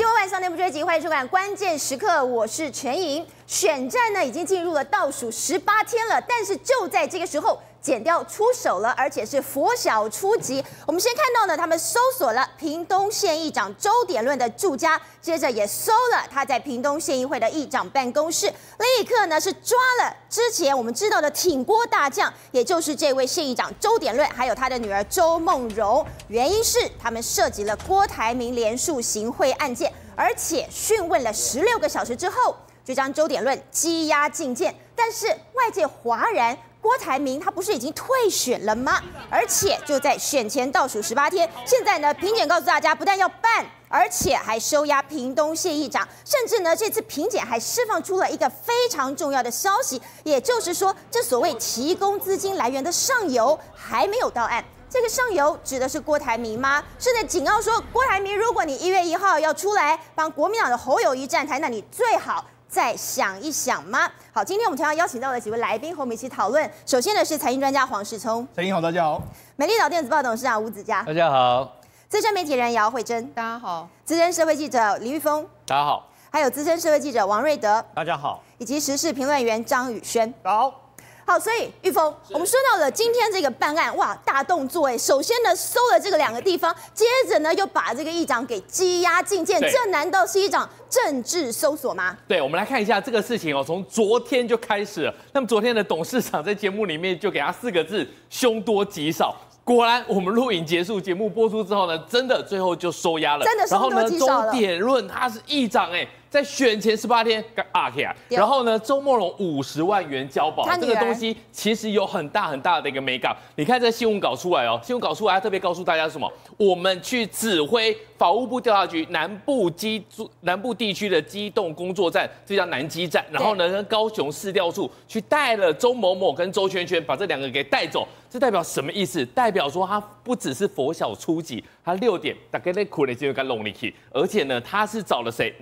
今晚晚上内部追击，欢迎收看《关键时刻》，我是全莹。选战呢已经进入了倒数十八天了，但是就在这个时候。检调出手了，而且是拂晓出击。我们先看到呢，他们搜索了屏东县议长周点论的住家，接着也搜了他在屏东县议会的议长办公室，立刻呢是抓了之前我们知道的挺郭大将，也就是这位县议长周点论，还有他的女儿周梦蓉。原因是他们涉及了郭台铭连署行贿案件，而且讯问了十六个小时之后，就将周点论羁押禁见。但是外界哗然。郭台铭他不是已经退选了吗？而且就在选前倒数十八天，现在呢，评检告诉大家，不但要办，而且还收押屏东县议长，甚至呢，这次评检还释放出了一个非常重要的消息，也就是说，这所谓提供资金来源的上游还没有到案。这个上游指的是郭台铭吗？是在警告说，郭台铭，如果你一月一号要出来帮国民党的侯友谊站台，那你最好。再想一想吗？好，今天我们同样邀请到了几位来宾和我们一起讨论。首先呢是财经专家黄世聪，财经好，大家好。美丽岛电子报董事长吴子嘉，大家好。资深媒体人姚慧珍，大家好。资深社会记者李玉峰，大家好。还有资深社会记者王瑞德，大家好。以及时事评论员张宇轩，好。好，所以玉峰，我们说到了今天这个办案，哇，大动作哎！首先呢，搜了这个两个地方，接着呢，又把这个议长给羁押禁见，这难道是一场政治搜索吗？对，我们来看一下这个事情哦，从昨天就开始了。那么昨天的董事长在节目里面就给他四个字：凶多吉少。果然，我们录影结束，节目播出之后呢，真的最后就收押了。真的。然后呢，周点论他是议长哎。在选前十八天，然后呢，周梦龙五十万元交保，这个东西其实有很大很大的一个美感。你看这新闻稿出来哦，新闻稿出来，特别告诉大家什么？我们去指挥法务部调查局南部机南部地区的机动工作站，这叫南机站。然后呢，跟高雄市调处去带了周某某跟周圈圈，把这两个给带走。这代表什么意思？代表说他不只是佛小初级，他六点大概在苦的就跟龙里去，而且呢，他是找了谁？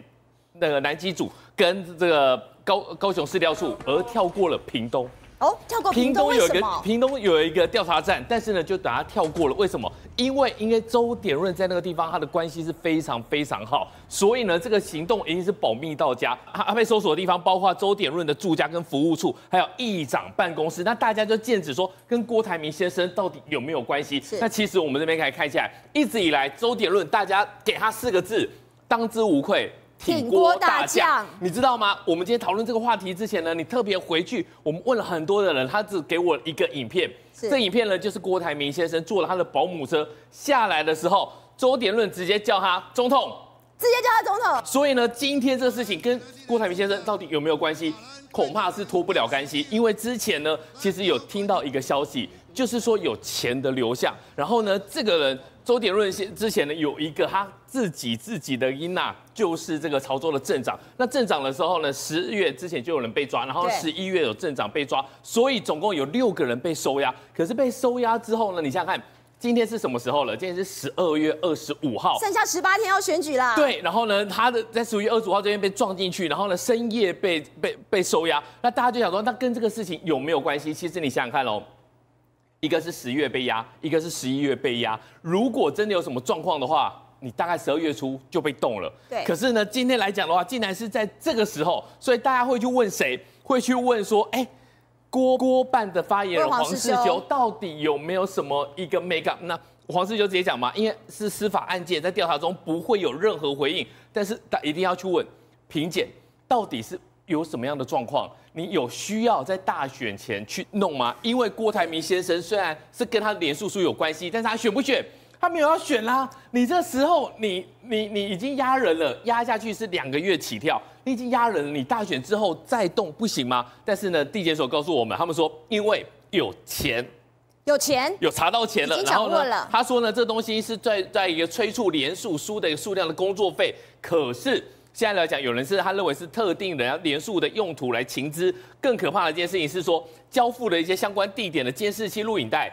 那个南机组跟这个高高雄市调处，而跳过了屏东。哦，跳过屏东，有一个屏东有一个调查站，但是呢，就等他跳过了。为什么？因为因为周点润在那个地方，他的关系是非常非常好，所以呢，这个行动一定是保密到家。他被搜索的地方包括周点润的住家跟服务处，还有议长办公室。那大家就剑指说，跟郭台铭先生到底有没有关系？那其实我们这边可以看起来，一直以来周点润，大家给他四个字，当之无愧。挺锅大将，你知道吗？我们今天讨论这个话题之前呢，你特别回去，我们问了很多的人，他只给我一个影片。这影片呢，就是郭台铭先生坐了他的保姆车下来的时候，周点论直接叫他总统，直接叫他总统。所以呢，今天这个事情跟郭台铭先生到底有没有关系？恐怕是脱不了干系，因为之前呢，其实有听到一个消息，就是说有钱的流向，然后呢，这个人。周点润先之前呢，有一个他自己自己的囡仔，就是这个潮州的镇长。那镇长的时候呢，十月之前就有人被抓，然后十一月有镇长被抓，所以总共有六个人被收押。可是被收押之后呢，你想想看，今天是什么时候了？今天是十二月二十五号，剩下十八天要选举啦。对，然后呢，他的在十二月二十五号这边被撞进去，然后呢，深夜被被被收押。那大家就想说，那跟这个事情有没有关系？其实你想想看喽。一个是十月被压，一个是十一月被压。如果真的有什么状况的话，你大概十二月初就被冻了。对。可是呢，今天来讲的话，竟然是在这个时候，所以大家会去问谁？会去问说，哎，郭郭办的发言人黄世修到底有没有什么一个 make up？那黄世修直接讲嘛，因为是司法案件，在调查中不会有任何回应，但是他一定要去问评检到底是。有什么样的状况？你有需要在大选前去弄吗？因为郭台铭先生虽然是跟他连署书有关系，但是他选不选？他没有要选啦。你这时候你你你已经压人了，压下去是两个月起跳，你已经压人了。你大选之后再动不行吗？但是呢，地检所告诉我们，他们说因为有钱，有钱，有查到钱了，然后呢，他说呢，这东西是在在一个催促连署书的一个数量的工作费，可是。现在来讲，有人是他认为是特定的要连数的用途来情资。更可怕的一件事情是说，交付的一些相关地点的监视器录影带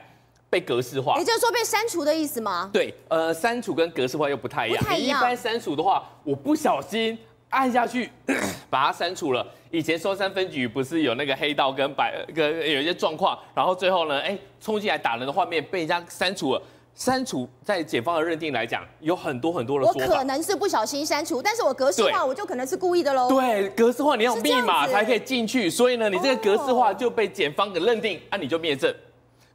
被格式化，也就是说被删除的意思吗？对，呃，删除跟格式化又不太一样。一一般删除的话，我不小心按下去 把它删除了。以前松山分局不是有那个黑道跟白跟有一些状况，然后最后呢，哎，冲进来打人的画面被人家删除了。删除在检方的认定来讲，有很多很多的说法。我可能是不小心删除，但是我格式化，我就可能是故意的喽。对，格式化你要密码才可以进去，所以呢，你这个格式化就被检方给认定，啊，你就灭证，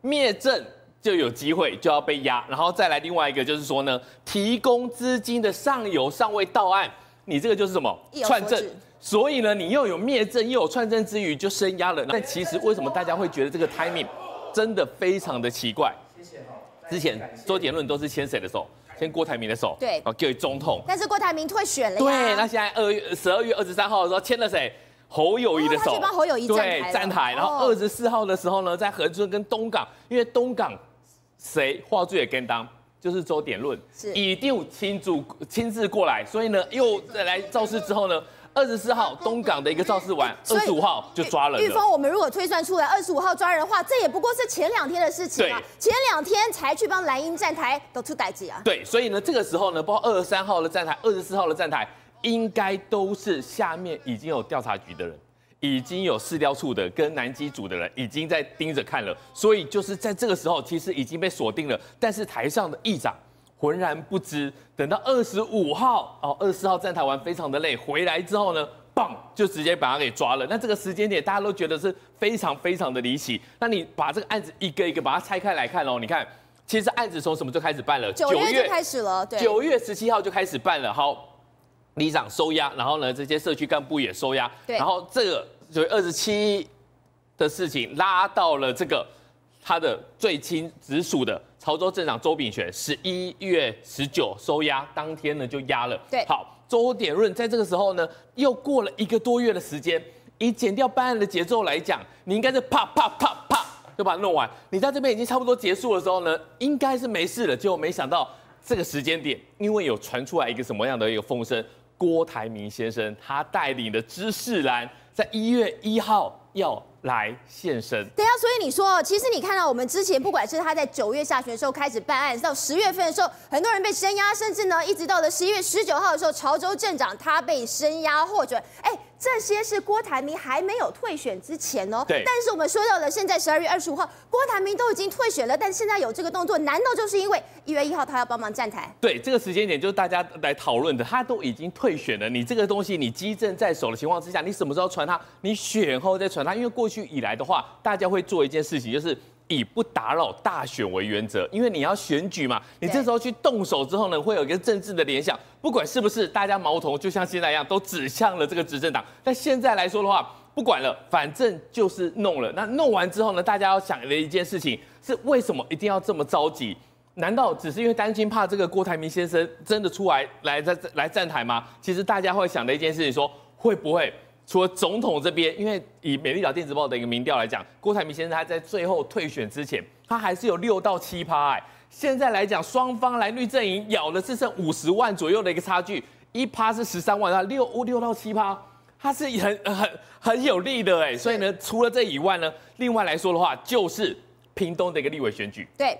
灭证就有机会就要被压，然后再来另外一个就是说呢，提供资金的上游尚未到案，你这个就是什么串证，所以呢，你又有灭证又有串证之余就升压了。但其实为什么大家会觉得这个 timing 真的非常的奇怪？之前周杰伦都是牵谁的手？牵郭台铭的手，对，然后给总统。但是郭台铭退选了。对，那现在二月十二月二十三号的时候牵了谁？侯友谊的手。帮侯友谊站台。对，站台。然后二十四号的时候呢，在恒春跟东港，因为东港谁话最也跟当，就是周点论，是一定亲自亲自过来，所以呢又再来造势之后呢。二十四号东港的一个肇事完，二十五号就抓人了。裕丰，我们如果推算出来二十五号抓人的话，这也不过是前两天的事情啊。前两天才去帮蓝鹰站台，都出代志啊。对，所以呢，这个时候呢，包括二十三号的站台，二十四号的站台，应该都是下面已经有调查局的人，已经有市调处的跟南机组的人已经在盯着看了。所以就是在这个时候，其实已经被锁定了。但是台上的议长。浑然不知，等到二十五号哦，二十四号站台完非常的累，回来之后呢，棒就直接把他给抓了。那这个时间点大家都觉得是非常非常的离奇。那你把这个案子一个一个把它拆开来看哦，你看，其实案子从什么就开始办了？九月就开始了，对，九月十七号就开始办了。好，里长收押，然后呢，这些社区干部也收押，对，然后这个九月二十七的事情拉到了这个他的最亲直属的。潮州镇长周炳权十一月十九收押，当天呢就押了。对，好，周点润在这个时候呢，又过了一个多月的时间，以减掉办案的节奏来讲，你应该是啪啪啪啪就把它弄完。你在这边已经差不多结束的时候呢，应该是没事了。结果没想到这个时间点，因为有传出来一个什么样的一个风声，郭台铭先生他带领的知识蓝在一月一号要来现身。对啊，所以你说，其实你看到我们之前，不管是他在九月下旬的时候开始办案，到十月份的时候，很多人被声押，甚至呢，一直到了十一月十九号的时候，潮州镇长他被声押获准。哎。这些是郭台铭还没有退选之前哦。对。但是我们说到了现在十二月二十五号，郭台铭都已经退选了，但现在有这个动作，难道就是因为一月一号他要帮忙站台？对，这个时间点就是大家来讨论的。他都已经退选了，你这个东西你机政在手的情况之下，你什么时候传他？你选后再传他？因为过去以来的话，大家会做一件事情，就是。以不打扰大选为原则，因为你要选举嘛，你这时候去动手之后呢，会有一个政治的联想，不管是不是大家矛头就像现在一样，都指向了这个执政党。但现在来说的话，不管了，反正就是弄了。那弄完之后呢，大家要想的一件事情是，为什么一定要这么着急？难道只是因为担心怕这个郭台铭先生真的出来来在来站台吗？其实大家会想的一件事情说，会不会？除了总统这边，因为以美丽岛电子报的一个民调来讲，郭台铭先生他在最后退选之前，他还是有六到七趴。哎，现在来讲，双方蓝绿阵营咬的是剩五十万左右的一个差距，一趴是十三万，他六六到七趴，他是很很很有利的哎。所以呢，除了这以外呢，另外来说的话，就是屏东的一个立委选举。对。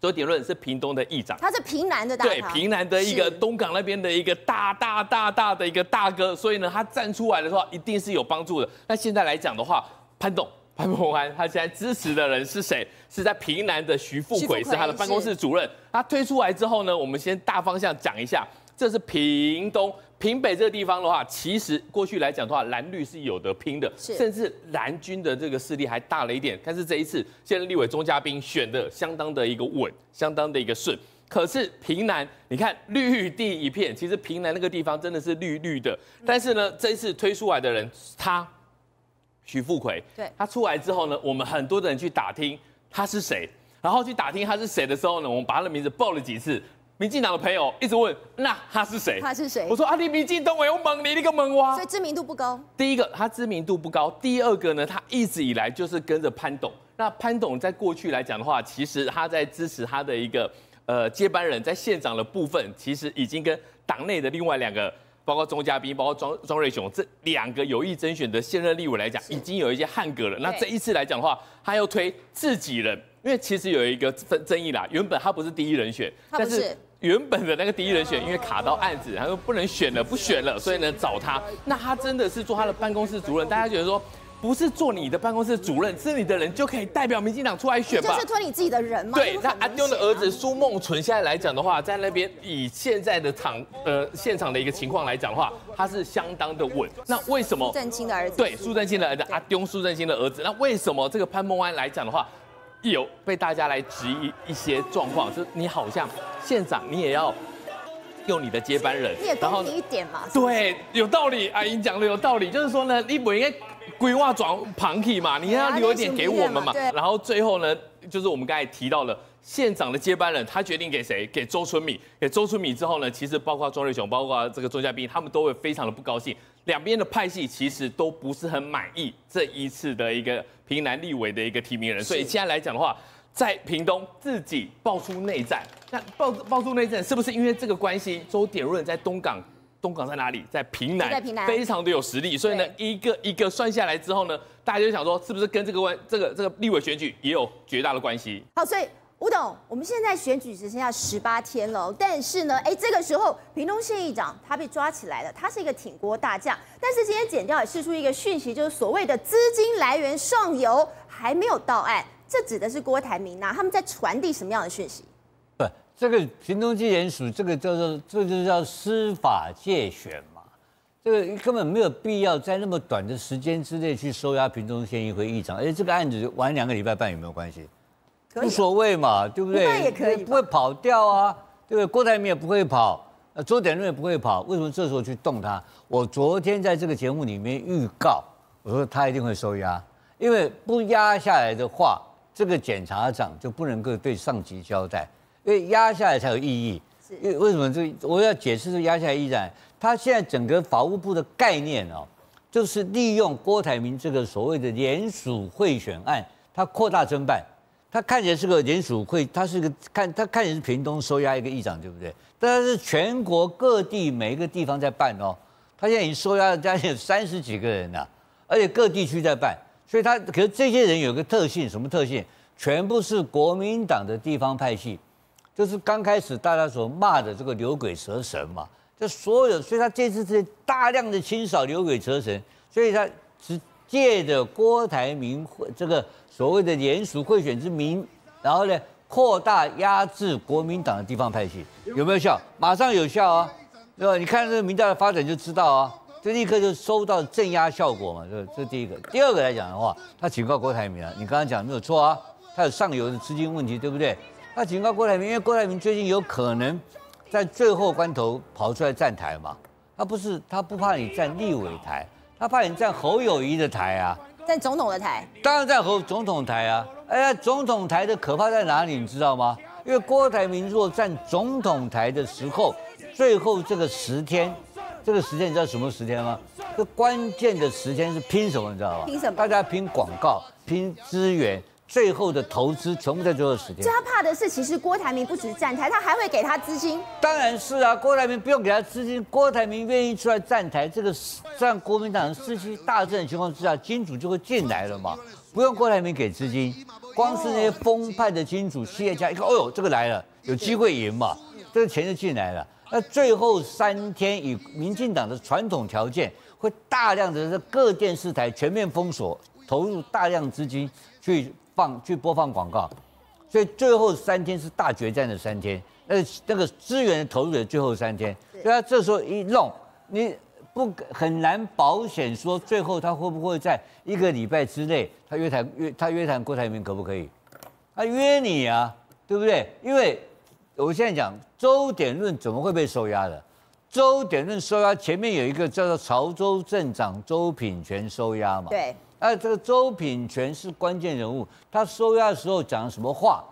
周鼎润是屏东的议长，他是屏南的大对，屏南的一个东港那边的一个大大大大的一个大哥，所以呢，他站出来的话一定是有帮助的。那现在来讲的话，潘董潘孟安他现在支持的人是谁？是在屏南的徐富奎，是他的办公室主任。他推出来之后呢，我们先大方向讲一下，这是屏东。屏北这个地方的话，其实过去来讲的话，蓝绿是有得拼的，甚至蓝军的这个势力还大了一点。但是这一次，现在立委钟嘉宾选的相当的一个稳，相当的一个顺。可是平南，你看绿地一片，其实平南那个地方真的是绿绿的。但是呢，这一次推出来的人，他徐富奎，对，他出来之后呢，我们很多的人去打听他是谁，然后去打听他是谁的时候呢，我们把他的名字报了几次。民进党的朋友一直问，那他是谁？他是谁？我说啊，你民进党委我猛你，那个猛蛙。所以知名度不高。第一个，他知名度不高；第二个呢，他一直以来就是跟着潘董。那潘董在过去来讲的话，其实他在支持他的一个呃接班人，在县长的部分，其实已经跟党内的另外两个，包括钟嘉宾，包括庄庄瑞雄这两个有意甄选的现任立委来讲，已经有一些汉格了。那这一次来讲的话，他又推自己人，因为其实有一个争争议啦，原本他不是第一人选。但是原本的那个第一人选，因为卡到案子，他说不能选了，不选了，所以呢找他。那他真的是做他的办公室主任，大家觉得说不是做你的办公室主任，是你的人就可以代表民进党出来选吧？就是推你自己的人嘛。对，那阿丢的儿子苏孟存现在来讲的话，在那边以现在的场呃现场的一个情况来讲的话，他是相当的稳。那为什么？苏正清的儿子。对，苏正清的儿子阿丢，苏正清的儿子。那为什么这个潘孟安来讲的话，有被大家来质疑一些状况？就是你好像县长，你也要。用你的接班人，你也公平一点嘛？对，有道理。阿英讲的有道理，就是说呢，你不应该规划转旁体嘛，你要留一点给我们嘛。然后最后呢，就是我们刚才提到了县长的接班人，他决定给谁？给周春米。给周春米之后呢，其实包括庄瑞雄，包括这个周嘉宾，他们都会非常的不高兴。两边的派系其实都不是很满意这一次的一个屏南立委的一个提名人，所以现在来讲的话。在屏东自己爆出内战，那爆爆出内战是不是因为这个关系？周点润在东港，东港在哪里？在平南，非常的有实力。所以呢，一个一个算下来之后呢，大家就想说，是不是跟这个关这个这个立委选举也有绝大的关系？好，所以吴董，我们现在选举只剩下十八天了，但是呢，哎，这个时候屏东县议长他被抓起来了，他是一个挺郭大将，但是今天检调也释出一个讯息，就是所谓的资金来源上游还没有到案。这指的是郭台铭呐？他们在传递什么样的讯息？不，这个屏东地检署，这个叫做，这个就叫司法界选嘛。这个根本没有必要在那么短的时间之内去收押屏东县议会议长，而且这个案子晚两个礼拜办有没有关系？无所谓嘛，对不对？那也可以，不会跑掉啊，对不对？郭台铭也不会跑，呃，周点润也不会跑，为什么这时候去动他？我昨天在这个节目里面预告，我说他一定会收押，因为不压下来的话。这个检察长就不能够对上级交代，因为压下来才有意义。是，因为为什么这我要解释这压下来意义？他现在整个法务部的概念哦，就是利用郭台铭这个所谓的联署贿选案，他扩大侦办。他看起来是个联署会，他是个看他看起来是屏东收押一个议长，对不对？但是全国各地每一个地方在办哦，他现在已经收押了将近三十几个人了，而且各地区在办。所以他可是这些人有个特性，什么特性？全部是国民党的地方派系，就是刚开始大家所骂的这个牛鬼蛇神嘛。就所有，所以他这次是大量的清扫牛鬼蛇神，所以他是借着郭台铭这个所谓的联署贿选之名，然后呢扩大压制国民党的地方派系，有没有效？马上有效啊，对吧？你看这个民调的发展就知道啊。就立刻就收到镇压效果嘛，这这是第一个。第二个来讲的话，他警告郭台铭啊，你刚刚讲没有错啊，他有上游的资金问题，对不对？他警告郭台铭，因为郭台铭最近有可能在最后关头跑出来站台嘛，他不是他不怕你站立委台，他怕你站侯友谊的台啊，站总统的台，当然站侯总统台啊。哎呀，总统台的可怕在哪里，你知道吗？因为郭台铭若站总统台的时候，最后这个十天。这个时间你知道什么时间吗？这关键的时间是拼什么？你知道吗？拼什么？大家拼广告、拼资源，最后的投资全部在最后十天。最怕的是，其实郭台铭不只是站台，他还会给他资金。当然是啊，郭台铭不用给他资金，郭台铭愿意出来站台，这个让国民党士气大振的情况之下，金主就会进来了嘛。不用郭台铭给资金，光是那些疯派的金主企业家一看，哦呦，这个来了，有机会赢嘛，这个钱就进来了。那最后三天，以民进党的传统条件，会大量的各电视台全面封锁，投入大量资金去放去播放广告，所以最后三天是大决战的三天。那那个资源投入的最后三天，所以他这时候一弄，你不很难保险说最后他会不会在一个礼拜之内，他约谈约他约谈郭台铭可不可以？他约你啊，对不对？因为。我现在讲周点润怎么会被收押的？周点润收押前面有一个叫做潮州镇长周品全收押嘛？对。哎这个周品全是关键人物，他收押的时候讲什么话，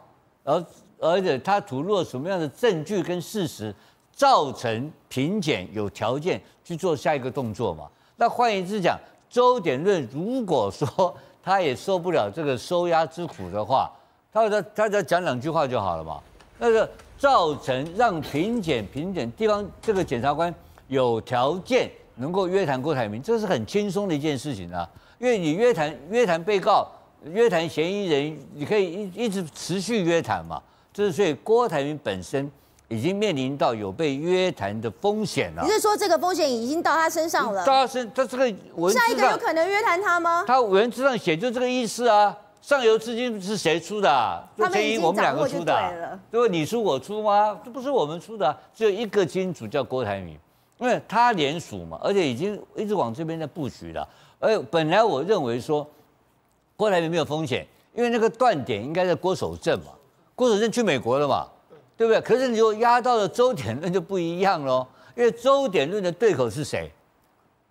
而而且他吐露了什么样的证据跟事实，造成评检有条件去做下一个动作嘛？那换言之讲，周点润如果说他也受不了这个收押之苦的话，他他他只要讲两句话就好了嘛？那个。造成让评检评检地方这个检察官有条件能够约谈郭台铭，这是很轻松的一件事情啊。因为你约谈约谈被告、约谈嫌疑人，你可以一一直持续约谈嘛。这是所以郭台铭本身已经面临到有被约谈的风险了。你是说这个风险已经到他身上了？到他身，他这个文字，下一个有可能约谈他吗？他文字上写就这个意思啊。上游资金是谁出的、啊？他们已经掌握就对了。对吧？你出我出吗？这不是我们出的、啊，只有一个金主叫郭台铭，因为他联署嘛，而且已经一直往这边在布局了。而本来我认为说郭台铭没有风险，因为那个断点应该在郭守正嘛，郭守正去美国了嘛，对不对？可是你就压到了周点论就不一样喽，因为周点论的对口是谁？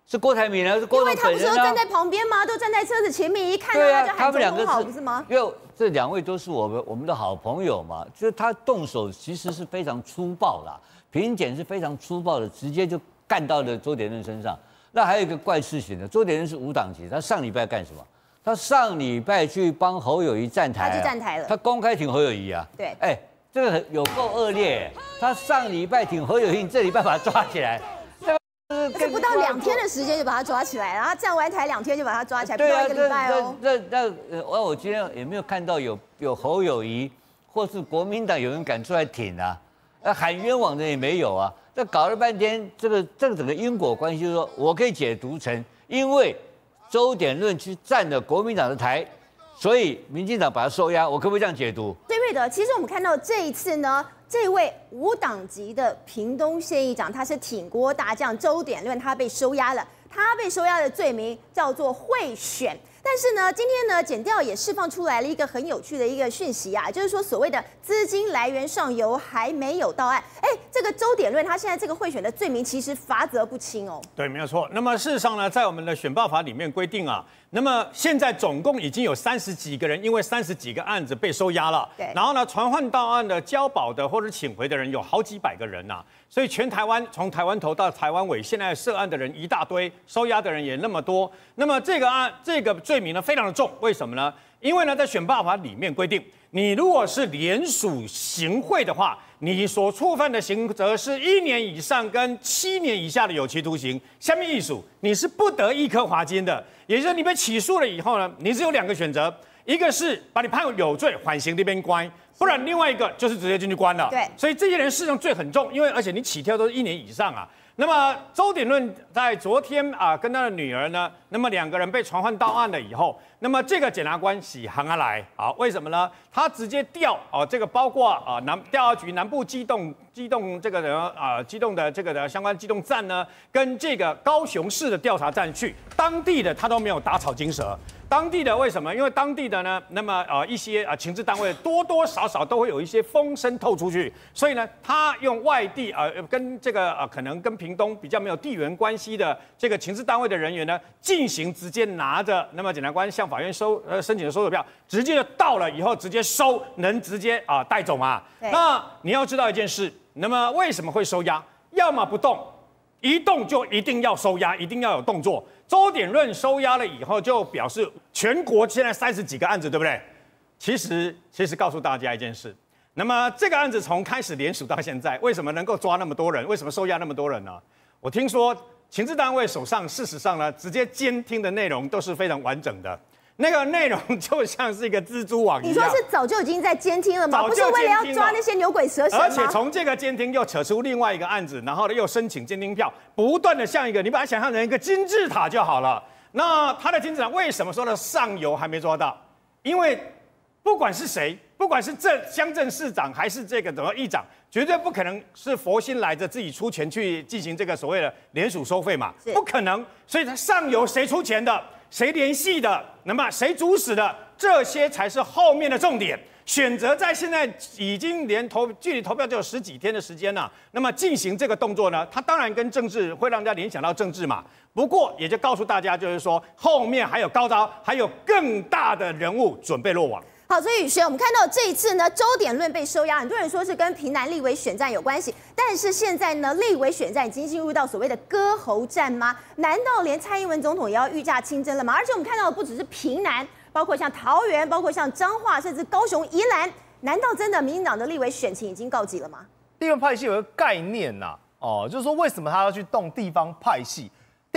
是郭台铭呢？是郭台铭、啊、因为他不是都站在旁边吗？都站在车子前面，一看对啊，他他们两个是不是吗？因为这两位都是我们我们的好朋友嘛，就是他动手其实是非常粗暴的，评检是非常粗暴的，直接就干到了周点论身上。那还有一个怪事情呢，周点论是无党籍，他上礼拜干什么？他上礼拜去帮侯友谊站台、啊，他去站台了，他公开挺侯友谊啊。对，哎，这个有够恶劣，他上礼拜挺侯友谊，你这礼拜把他抓起来。而且不到两天的时间就把他抓起来，然后站完台两天就把他抓起来，不到一个礼拜哦。那那那我我今天也没有看到有有侯友谊或是国民党有人敢出来挺啊，那喊冤枉的也没有啊。那搞了半天，这个这个整个因果关系，就是说我可以解读成，因为周点论去站了国民党的台，所以民进党把他收押，我可不可以这样解读？对，对的。其实我们看到这一次呢。这位无党籍的屏东县议长，他是挺郭大将周点论，他被收押了。他被收押的罪名叫做贿选。但是呢，今天呢，检调也释放出来了一个很有趣的一个讯息啊，就是说所谓的资金来源上游还没有到案。哎，这个周点论他现在这个贿选的罪名其实罚则不轻哦。对，没有错。那么事实上呢，在我们的选报法里面规定啊，那么现在总共已经有三十几个人因为三十几个案子被收押了。对。然后呢，传唤到案的、交保的或者请回的人有好几百个人呐、啊。所以全台湾从台湾头到台湾尾，现在涉案的人一大堆，收押的人也那么多。那么这个案这个罪名呢非常的重，为什么呢？因为呢在选罢法里面规定，你如果是联署行贿的话，你所触犯的刑责是一年以上跟七年以下的有期徒刑。下面一数，你是不得一颗罚金的。也就是你被起诉了以后呢，你只有两个选择，一个是把你判有罪缓刑那边关。不然，另外一个就是直接进去关了。对，所以这些人事实上罪很重，因为而且你起跳都是一年以上啊。那么周鼎论在昨天啊，跟他的女儿呢，那么两个人被传唤到案了以后，那么这个检察官喜行而来啊，为什么呢？他直接调啊，这个包括啊南调查局南部机动机动这个人啊机动的这个的相关机动站呢，跟这个高雄市的调查站去，当地的他都没有打草惊蛇。当地的为什么？因为当地的呢，那么呃一些啊情治单位多多少少都会有一些风声透出去，所以呢，他用外地啊、跟这个呃可能跟屏东比较没有地缘关系的这个情治单位的人员呢，进行直接拿着，那么检察官向法院收呃申请的搜索票，直接就到了以后直接收，能直接啊带走吗？那你要知道一件事，那么为什么会收押？要么不动，一动就一定要收押，一定要有动作。周点润收押了以后，就表示全国现在三十几个案子，对不对？其实，其实告诉大家一件事，那么这个案子从开始联署到现在，为什么能够抓那么多人？为什么收押那么多人呢？我听说情治单位手上，事实上呢，直接监听的内容都是非常完整的。那个内容就像是一个蜘蛛网一样。你说是早就已经在监听了吗？不是为了要抓那些牛鬼蛇神吗？而且从这个监听又扯出另外一个案子，然后呢又申请监听票，不断的像一个，你把它想象成一个金字塔就好了。那他的金字塔为什么说呢？上游还没抓到？因为不管是谁，不管是镇乡镇市长还是这个什么议长，绝对不可能是佛心来着自己出钱去进行这个所谓的联署收费嘛，不可能。所以他上游谁出钱的？谁联系的？那么谁主使的？这些才是后面的重点。选择在现在已经连投距离投票只有十几天的时间了，那么进行这个动作呢？它当然跟政治会让人家联想到政治嘛。不过也就告诉大家，就是说后面还有高招，还有更大的人物准备落网。好，所以宇轩，我们看到这一次呢，周点论被收押，很多人说是跟屏南立委选战有关系。但是现在呢，立委选战已经进入到所谓的割喉战吗？难道连蔡英文总统也要御驾亲征了吗？而且我们看到的不只是屏南，包括像桃园，包括像彰化，甚至高雄、宜兰，难道真的民进党的立委选情已经告急了吗？地方派系有个概念呐、哦，就是说为什么他要去动地方派系？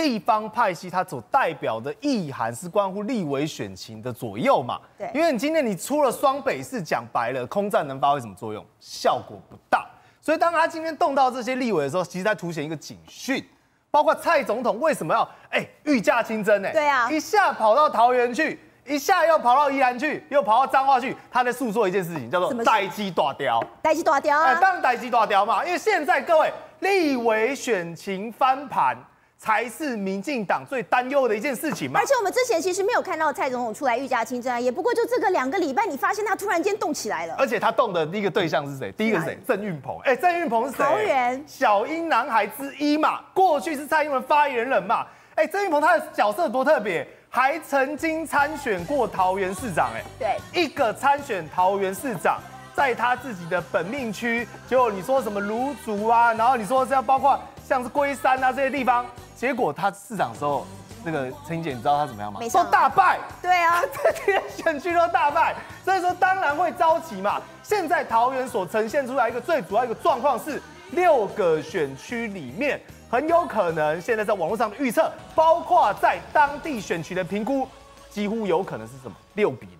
地方派系它所代表的意涵是关乎立委选情的左右嘛？对，因为你今天你出了双北市，讲白了，空战能发挥什么作用？效果不大。所以当他今天动到这些立委的时候，其实在凸显一个警讯，包括蔡总统为什么要哎御驾亲征呢？对啊，一下跑到桃园去，一下又跑到宜兰去，又跑到彰化去，他在诉说一件事情，叫做代机大雕。代机大雕啊！哎，当然代志大雕嘛，因为现在各位立委选情翻盘。才是民进党最担忧的一件事情嘛。而且我们之前其实没有看到蔡总统出来御驾亲征啊，也不过就这个两个礼拜，你发现他突然间动起来了。而且他动的第一个对象是谁？第一个是谁？郑运鹏。哎，郑运鹏是谁？桃园小英男孩之一嘛，过去是蔡英文发言人嘛。哎，郑运鹏他的角色多特别，还曾经参选过桃园市长。哎，对，一个参选桃园市长，在他自己的本命区，结果你说什么芦竹啊，然后你说是要包括像是龟山啊这些地方。结果他市长的时候，那个陈英姐，你知道他怎么样吗？说大败。对啊，这些选区都大败，所以说当然会着急嘛。现在桃园所呈现出来一个最主要一个状况是，六个选区里面很有可能现在在网络上的预测，包括在当地选区的评估，几乎有可能是什么六比零，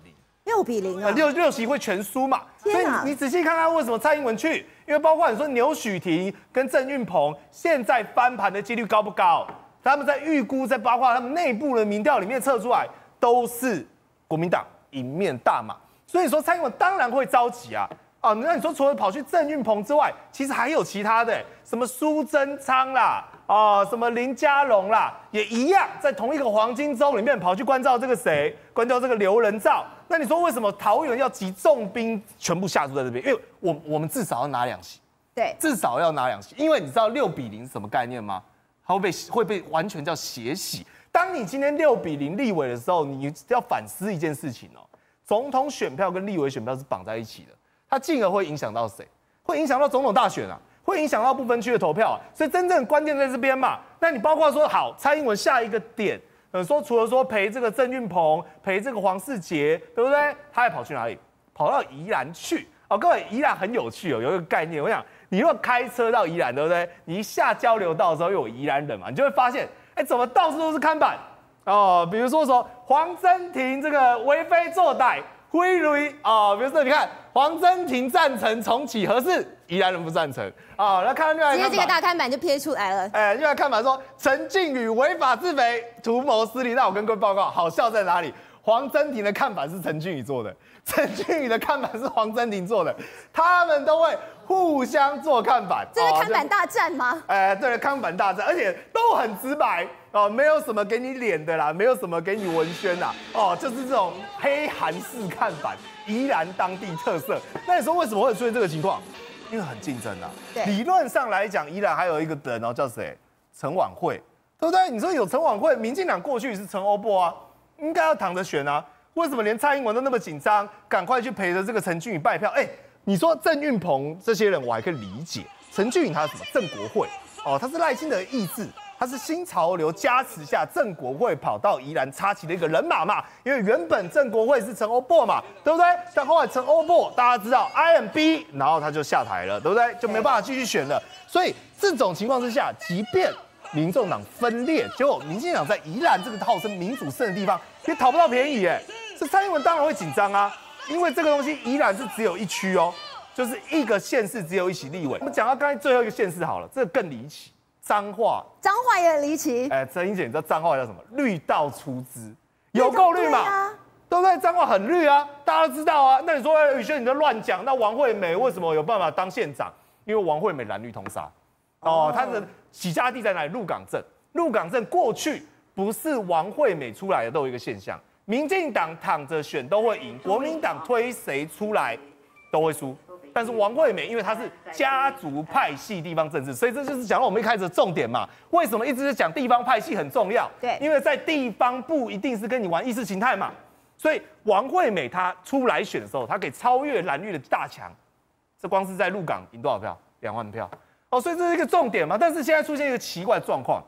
六比零啊，六六席会全输嘛。所以你仔细看看为什么蔡英文去。因为包括你说牛许庭跟郑运鹏现在翻盘的几率高不高？他们在预估，在包括他们内部的民调里面测出来，都是国民党赢面大嘛。所以说蔡英文当然会着急啊！啊，那你说除了跑去郑运鹏之外，其实还有其他的，什么苏贞昌啦，啊，什么林佳龙啦，也一样在同一个黄金周里面跑去关照这个谁？关掉这个留人照。那你说为什么桃园要集重兵全部下注在这边？因为我我们至少要拿两席，对，至少要拿两席。因为你知道六比零是什么概念吗？它会被会被完全叫血洗。当你今天六比零立委的时候，你要反思一件事情哦。总统选票跟立委选票是绑在一起的，它进而会影响到谁？会影响到总统大选啊，会影响到不分区的投票啊。所以真正关键在这边嘛。那你包括说好，蔡英文下一个点。呃，说除了说陪这个郑运鹏，陪这个黄世杰，对不对？他还跑去哪里？跑到宜兰去。哦，各位，宜兰很有趣哦，有一个概念，我想你如果开车到宜兰，对不对？你一下交流道的时候，有宜兰人嘛，你就会发现，哎，怎么到处都是看板哦？比如说说黄真庭这个为非作歹。归类啊，比如说你看黄真廷赞成重启合适，宜兰人不赞成啊。那看到另外一个，直接这个大看板就撇出来了。哎，另外看板说陈靖宇违法自肥，图谋私利。那我跟各位报告，好笑在哪里？黄真廷的看板是陈俊宇做的，陈俊宇的看板是黄真廷做的，他们都会互相做看板。这是看板大战吗？哎，对了，看板大战，而且都很直白。哦，没有什么给你脸的啦，没有什么给你文宣啦，哦，就是这种黑韩式看板，宜兰当地特色。那你说为什么会出现这个情况？因为很竞争啊。对，理论上来讲，宜兰还有一个人哦，叫谁？陈琬惠，对不对？你说有陈琬惠，民进党过去是陈欧波啊，应该要躺着选啊。为什么连蔡英文都那么紧张，赶快去陪着这个陈俊宇拜票？哎，你说郑运鹏这些人我还可以理解，陈俊宇他是什么？郑国会哦，他是赖清德的意志。他是新潮流加持下郑国会跑到宜兰插旗的一个人马嘛，因为原本郑国会是陈欧珀嘛，对不对？但后来陈欧珀大家知道 I M B，然后他就下台了，对不对？就没办法继续选了。所以这种情况之下，即便民众党分裂，结果民进党在宜兰这个号称民主胜的地方也讨不到便宜，哎，这蔡英文当然会紧张啊，因为这个东西宜兰是只有一区哦，就是一个县市只有一席立委。我们讲到刚才最后一个县市好了，这个更离奇。彰化，彰化也很离奇。哎，陈英姐，你知道彰化叫什么？绿道出资，有够绿嘛？啊、对不对？彰化很绿啊，大家都知道啊。那你说宇轩，你在乱讲。那王惠美为什么有办法当县长？因为王惠美蓝绿通杀。哦，她的起家地在哪里？鹿港镇。鹿港镇过去不是王惠美出来的，都有一个现象：民进党躺着选都会赢，国民党推谁出来都会输。但是王惠美，因为她是家族派系地方政治，所以这就是讲到我们一开始的重点嘛。为什么一直是讲地方派系很重要？对，因为在地方不一定是跟你玩意识形态嘛。所以王惠美她出来选的时候，她可以超越蓝绿的大强。这光是在鹿港赢多少票？两万票哦，所以这是一个重点嘛。但是现在出现一个奇怪的状况，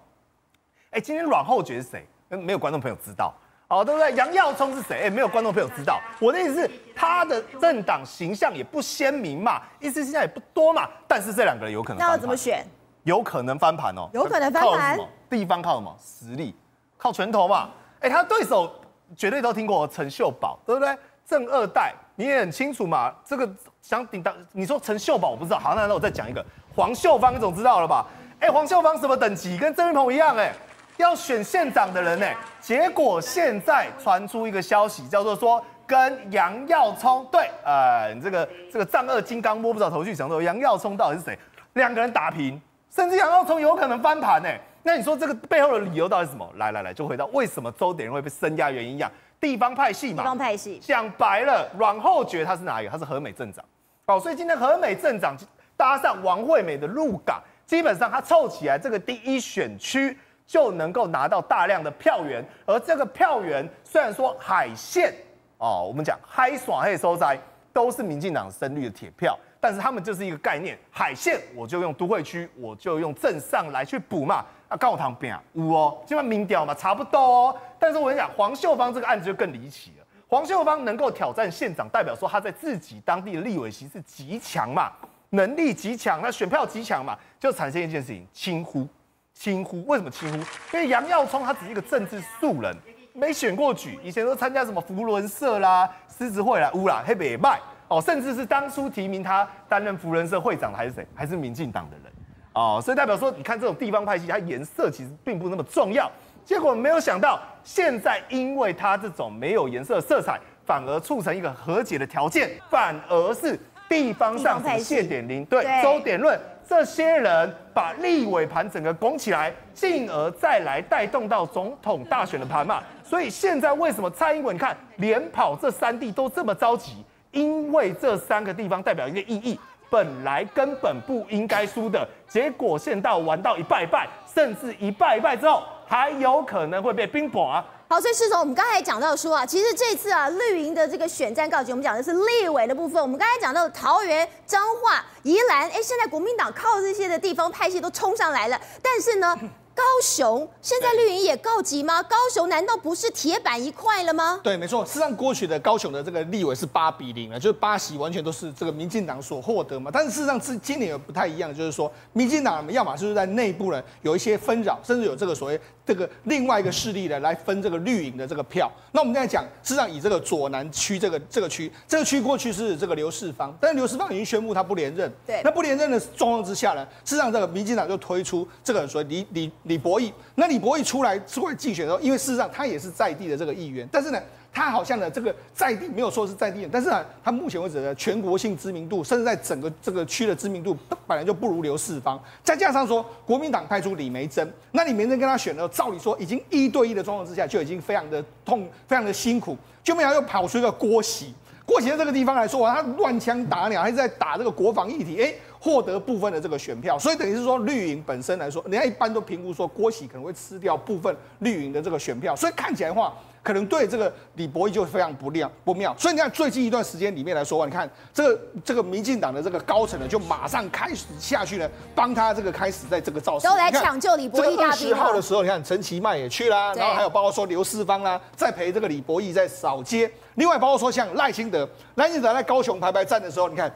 哎，今天阮后爵是谁？没有观众朋友知道。哦，对不对？杨耀聪是谁？哎，没有观众朋友知道。我的意思是，他的政党形象也不鲜明嘛，意思现在也不多嘛。但是这两个人有可能。那要怎么选？有可能翻盘哦。有可能翻盘。地方靠什么？实力，靠拳头嘛。哎，他对手绝对都听过陈秀宝，对不对？正二代，你也很清楚嘛。这个想顶当，你说陈秀宝我不知道，好，那那我再讲一个黄秀芳，你总知道了吧？哎，黄秀芳什么等级？跟郑云鹏一样，哎，要选县长的人，哎，结果现在传出一个消息，叫做说跟杨耀聪，对，呃，这个这个丈二金刚摸不着头绪，想说杨耀聪到底是谁？两个人打平，甚至杨耀聪有可能翻盘，哎，那你说这个背后的理由到底是什么？来来来，就回到为什么周点会被声压原因一样，地方派系嘛，地方派系，讲白了，阮厚觉他是哪一个？他是和美镇长，哦，所以今天和美镇长搭上王惠美的入港。基本上，他凑起来这个第一选区就能够拿到大量的票源，而这个票源虽然说海线哦，我们讲嗨爽黑收灾都是民进党深绿的铁票，但是他们就是一个概念，海线我就用都会区，我就用镇上来去补嘛。啊，高堂边啊，五哦，基本民调嘛差不多哦。但是我跟你讲，黄秀芳这个案子就更离奇了。黄秀芳能够挑战县长，代表说他在自己当地的立委席是极强嘛。能力极强，那选票极强嘛，就产生一件事情，轻忽，轻忽。为什么轻忽？因为杨耀聪他只是一个政治素人，没选过举，以前都参加什么福伦社啦、狮子会啦、乌啦、黑北麦哦，甚至是当初提名他担任福伦社会长的还是谁？还是民进党的人哦，所以代表说，你看这种地方派系，它颜色其实并不那么重要。结果没有想到，现在因为他这种没有颜色色彩，反而促成一个和解的条件，反而是。地方上什么谢点林，对，周点论这些人把立委盘整个拱起来，进而再来带动到总统大选的盘嘛。所以现在为什么蔡英文你看连跑这三地都这么着急？因为这三个地方代表一个意义，本来根本不应该输的，结果现到玩到一败一败，甚至一败一败之后还有可能会被冰雹啊。好，所以施总，我们刚才讲到说啊，其实这次啊，绿营的这个选战告急，我们讲的是立委的部分。我们刚才讲到桃园、彰化、宜兰，哎，现在国民党靠这些的地方派系都冲上来了，但是呢。高雄现在绿营也告急吗？高雄难道不是铁板一块了吗？对，没错。事实上，过去的高雄的这个立委是八比零了，就是八席完全都是这个民进党所获得嘛。但是事实上，是今年有不太一样，就是说，民进党要么就是在内部呢有一些纷扰，甚至有这个所谓这个另外一个势力呢来分这个绿营的这个票。那我们现在讲，事实上以这个左南区这个这个区，这个区过去是这个刘世芳，但是刘世芳已经宣布他不连任。对。那不连任的状况之下呢，事实上这个民进党就推出这个所谓李李。李博义，那李博义出来出来竞选的时候，因为事实上他也是在地的这个议员，但是呢，他好像呢这个在地没有说是在地，但是呢，他目前为止的全国性知名度，甚至在整个这个区的知名度，本来就不如刘世芳，再加上说国民党派出李梅珍，那李梅珍跟他选的时候，照理说已经一对一的状况之下，就已经非常的痛，非常的辛苦，就没想到又跑出一个郭喜，郭喜在这个地方来说，他乱枪打鸟，还是在打这个国防议题，哎。获得部分的这个选票，所以等于是说绿营本身来说，人家一般都评估说郭喜可能会吃掉部分绿营的这个选票，所以看起来的话，可能对这个李博义就非常不亮不妙。所以你看最近一段时间里面来说，你看这个这个民进党的这个高层呢，就马上开始下去呢，帮他这个开始在这个造势，都来抢救李博义大兵。十号的时候，你看陈其迈也去啦，然后还有包括说刘世芳啦，在陪这个李博义在扫街。另外包括说像赖清德，赖清德在高雄排排站的时候，你看。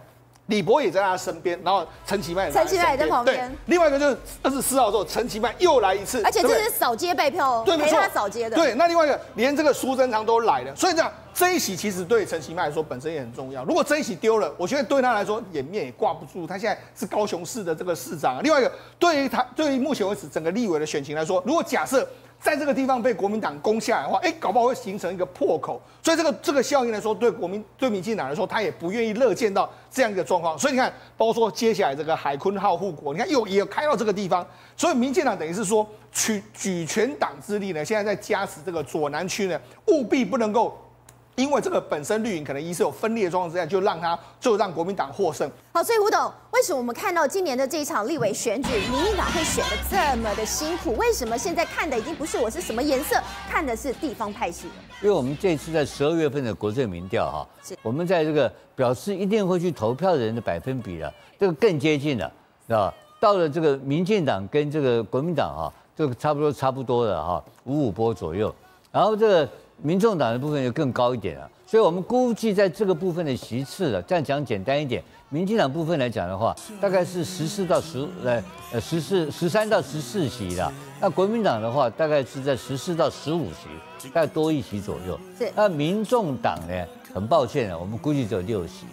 李博也在他身边，然后陈其迈也在陈其迈也在旁边。对，另外一个就是二十四号之后，陈其迈又来一次，而且这是扫街拜票，对，陪他扫街的。对，那另外一个连这个苏贞昌都来了，所以这样这一席其实对陈其迈来说本身也很重要。如果这一席丢了，我觉得对他来说颜面也挂不住。他现在是高雄市的这个市长。另外一个，对于他对于目前为止整个立委的选情来说，如果假设。在这个地方被国民党攻下来的话，哎，搞不好会形成一个破口，所以这个这个效应来说，对国民对民进党来说，他也不愿意乐见到这样一个状况。所以你看，包括说接下来这个海昆号护国，你看又也开到这个地方，所以民进党等于是说举举全党之力呢，现在在加持这个左南区呢，务必不能够。因为这个本身绿营可能一是有分裂的状况之下，就让他就让国民党获胜。好，所以吴董，为什么我们看到今年的这一场立委选举，民进党会选的这么的辛苦？为什么现在看的已经不是我是什么颜色，看的是地方派系？因为我们这次在十二月份的国政民调哈，是我们在这个表示一定会去投票的人的百分比了，这个更接近了，啊？到了这个民进党跟这个国民党哈，这个差不多差不多的哈，五五波左右，然后这个。民众党的部分就更高一点了，所以我们估计在这个部分的席次了，这样讲简单一点，民进党部分来讲的话，大概是十四到十呃呃十四十三到十四席的，那国民党的话，大概是在十四到十五席，大概多一席左右。是。那民众党呢？很抱歉啊，我们估计只有六席。